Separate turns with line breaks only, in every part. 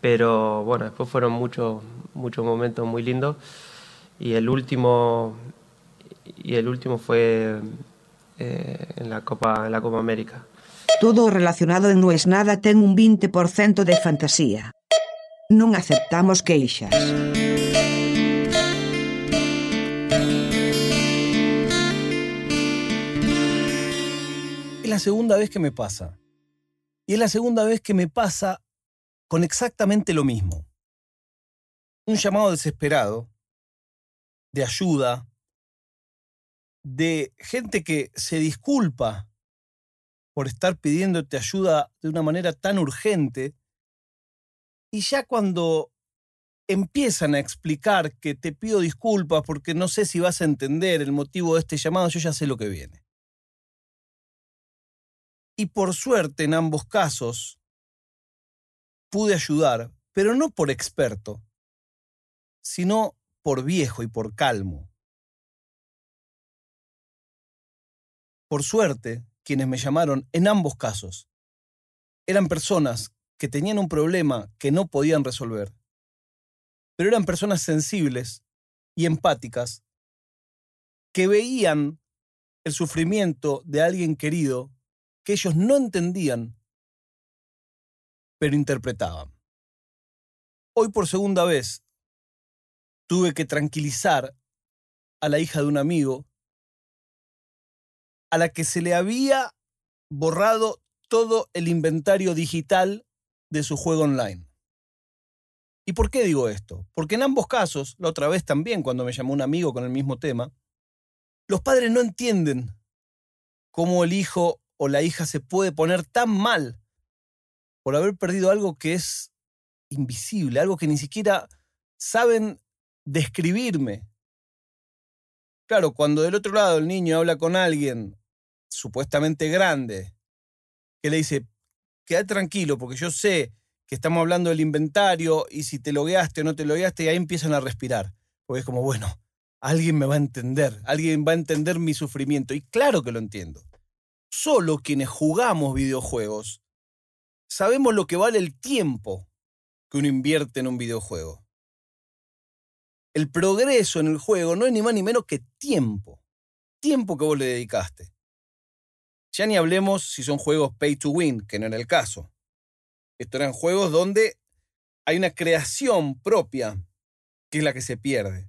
Pero bueno, después fueron muchos, muchos momentos muy lindos. Y el último, y el último fue eh, en, la Copa, en la Copa América.
Todo relacionado en No es Nada ten un 20% de fantasía. Non aceptamos queixas.
Es la segunda vez que me pasa. Y es la segunda vez que me pasa con exactamente lo mismo. Un llamado desesperado, de ayuda, de gente que se disculpa por estar pidiéndote ayuda de una manera tan urgente. Y ya cuando empiezan a explicar que te pido disculpas porque no sé si vas a entender el motivo de este llamado, yo ya sé lo que viene. Y por suerte en ambos casos pude ayudar, pero no por experto, sino por viejo y por calmo. Por suerte, quienes me llamaron en ambos casos eran personas que tenían un problema que no podían resolver, pero eran personas sensibles y empáticas que veían el sufrimiento de alguien querido que ellos no entendían, pero interpretaban. Hoy por segunda vez tuve que tranquilizar a la hija de un amigo a la que se le había borrado todo el inventario digital de su juego online. ¿Y por qué digo esto? Porque en ambos casos, la otra vez también cuando me llamó un amigo con el mismo tema, los padres no entienden cómo el hijo o la hija se puede poner tan mal por haber perdido algo que es invisible, algo que ni siquiera saben describirme. Claro, cuando del otro lado el niño habla con alguien supuestamente grande, que le dice, queda tranquilo porque yo sé que estamos hablando del inventario y si te logueaste o no te logueaste, y ahí empiezan a respirar. Porque es como, bueno, alguien me va a entender, alguien va a entender mi sufrimiento. Y claro que lo entiendo. Solo quienes jugamos videojuegos sabemos lo que vale el tiempo que uno invierte en un videojuego. El progreso en el juego no es ni más ni menos que tiempo. Tiempo que vos le dedicaste. Ya ni hablemos si son juegos pay to win, que no era el caso. Estos eran juegos donde hay una creación propia, que es la que se pierde.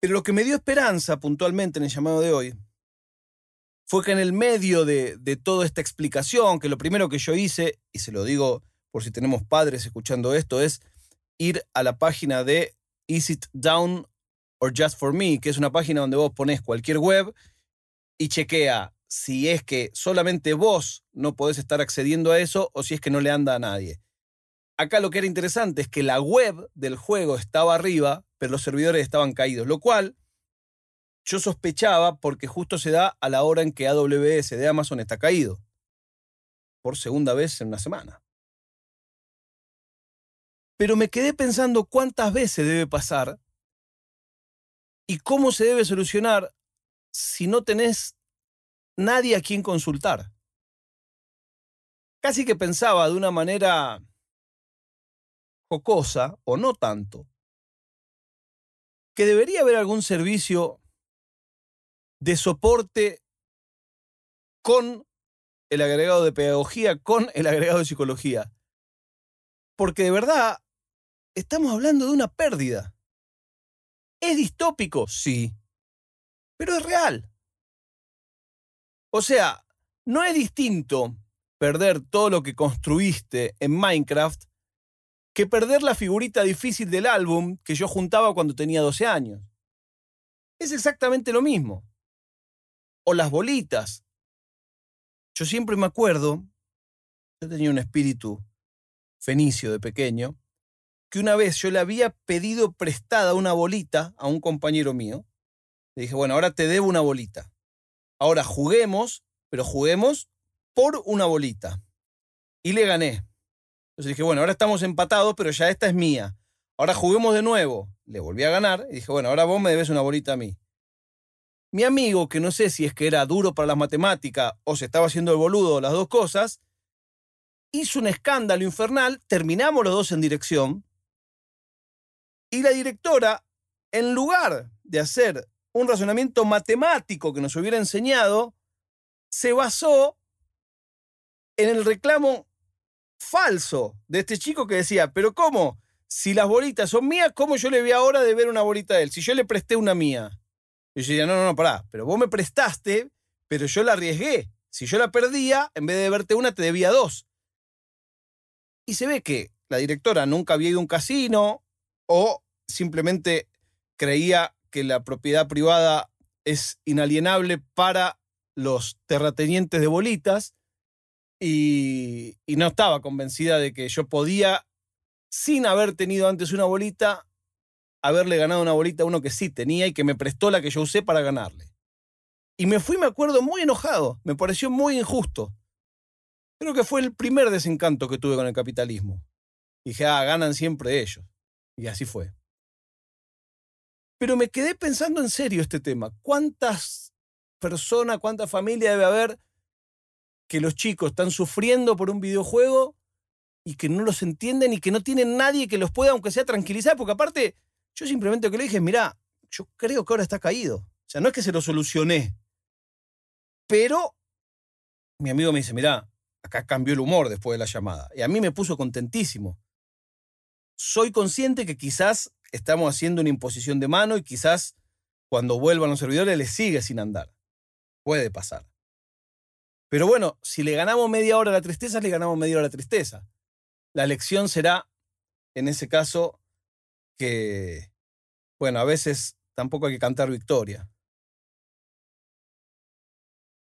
Pero lo que me dio esperanza puntualmente en el llamado de hoy fue que en el medio de, toda esta explicación, que lo primero que yo hice, y se lo digo por si tenemos padres escuchando esto, es ir a la página de Is It Down or Just for Me, que es una página donde vos pones cualquier web y chequea si es que solamente vos no podés estar accediendo a eso o si es que no le anda a nadie. Acá lo que era interesante es que la web del juego estaba arriba, pero los servidores estaban caídos, lo cual yo sospechaba porque justo se da a la hora en que AWS de Amazon está caído. Por segunda vez en una semana. Pero me quedé pensando cuántas veces debe pasar y cómo se debe solucionar si no tenés nadie a quien consultar. Casi que pensaba de una manera jocosa, o no tanto, que debería haber algún servicio de soporte con el agregado de pedagogía, con el agregado de psicología. Porque de verdad estamos hablando de una pérdida. ¿Es distópico? Sí. Pero es real. O sea, no es distinto perder todo lo que construiste en Minecraft que perder la figurita difícil del álbum que yo juntaba cuando tenía 12 años. Es exactamente lo mismo o las bolitas. Yo siempre me acuerdo, yo tenía un espíritu fenicio de pequeño, que una vez yo le había pedido prestada una bolita a un compañero mío. Le dije, bueno, ahora te debo una bolita. Ahora juguemos, pero juguemos por una bolita. Y le gané. Entonces dije, bueno, ahora estamos empatados, pero ya esta es mía. Ahora juguemos de nuevo. Le volví a ganar y dije, bueno, ahora vos me debes una bolita a mí. Mi amigo, que no sé si es que era duro para las matemáticas o se estaba haciendo el boludo, las dos cosas, hizo un escándalo infernal, terminamos los dos en dirección, y la directora, en lugar de hacer un razonamiento matemático que nos hubiera enseñado, se basó en el reclamo falso de este chico que decía, pero ¿cómo? Si las bolitas son mías, ¿cómo yo le voy ahora de ver una bolita a él? Si yo le presté una mía. Y yo decía, no, no, no, pará, pero vos me prestaste, pero yo la arriesgué. Si yo la perdía, en vez de verte una, te debía dos. Y se ve que la directora nunca había ido a un casino o simplemente creía que la propiedad privada es inalienable para los terratenientes de bolitas y, y, no estaba convencida de que yo podía, sin haber tenido antes una bolita, haberle ganado una bolita a uno que sí tenía y que me prestó la que yo usé para ganarle. Y me fui, me acuerdo, muy enojado, me pareció muy injusto. Creo que fue el primer desencanto que tuve con el capitalismo. Dije, ah, ganan siempre ellos. Y así fue. Pero me quedé pensando en serio este tema. ¿Cuántas personas, cuánta familia debe haber que los chicos están sufriendo por un videojuego y que no los entienden y que no tienen nadie que los pueda, aunque sea tranquilizar? Porque aparte, yo simplemente que le dije, mirá, yo creo que ahora está caído. O sea, no es que se lo solucioné. Pero mi amigo me dice, mirá, acá cambió el humor después de la llamada. Y a mí me puso contentísimo. Soy consciente que quizás estamos haciendo una imposición de mano y quizás cuando vuelvan los servidores les sigue sin andar. Puede pasar. Pero bueno, si le ganamos media hora la tristeza, le ganamos media hora la tristeza. La lección será, en ese caso, que, bueno, a veces tampoco hay que cantar victoria.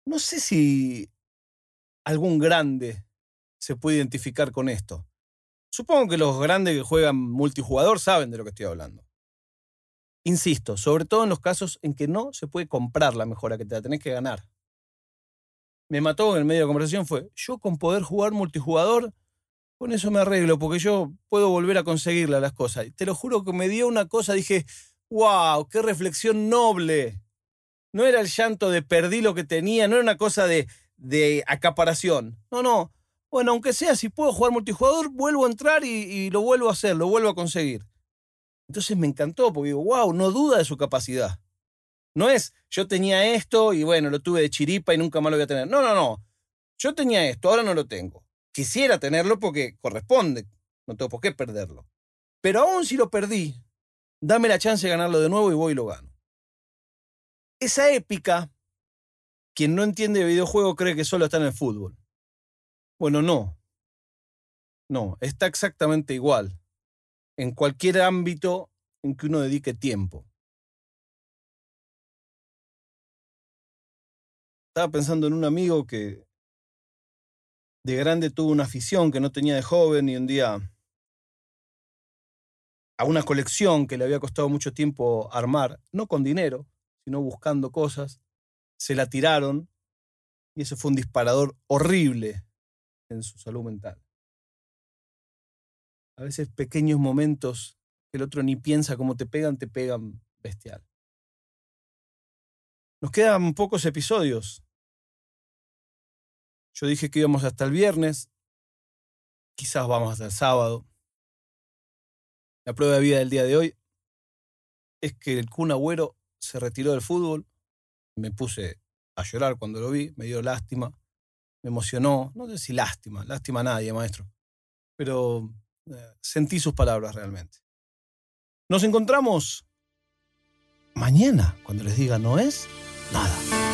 No sé si algún grande se puede identificar con esto. Supongo que los grandes que juegan multijugador saben de lo que estoy hablando. Insisto, sobre todo en los casos en que no se puede comprar la mejora, que te la tenés que ganar. Me mató en el medio de conversación fue, yo con poder jugar multijugador, con eso me arreglo, porque yo puedo volver a conseguirla las cosas. Te lo juro que me dio una cosa, dije, wow, qué reflexión noble. No era el llanto de perdí lo que tenía, no era una cosa de, de acaparación. No, no, bueno, aunque sea, si puedo jugar multijugador, vuelvo a entrar y, lo vuelvo a hacer, lo vuelvo a conseguir. Entonces me encantó, porque digo, wow, no duda de su capacidad. No es, yo tenía esto y bueno, lo tuve de chiripa y nunca más lo voy a tener. No, no, no. Yo tenía esto, ahora no lo tengo. Quisiera tenerlo porque corresponde, no tengo por qué perderlo. Pero aún si lo perdí, dame la chance de ganarlo de nuevo y voy y lo gano. Esa épica, quien no entiende de videojuego cree que solo está en el fútbol. Bueno, no. No, está exactamente igual en cualquier ámbito en que uno dedique tiempo. Estaba pensando en un amigo que de grande tuvo una afición que no tenía de joven y un día a una colección que le había costado mucho tiempo armar, no con dinero, sino buscando cosas, se la tiraron y eso fue un disparador horrible en su salud mental. A veces pequeños momentos que el otro ni piensa cómo te pegan, te pegan bestial. Nos quedan pocos episodios. Yo dije que íbamos hasta el viernes, quizás vamos hasta el sábado. La prueba de vida del día de hoy es que el Kun Agüero se retiró del fútbol. Me puse a llorar cuando lo vi, me dio lástima me emocionó, no sé si lástima, lástima a nadie, maestro, pero eh, sentí sus palabras realmente. Nos encontramos mañana, cuando les diga no es nada.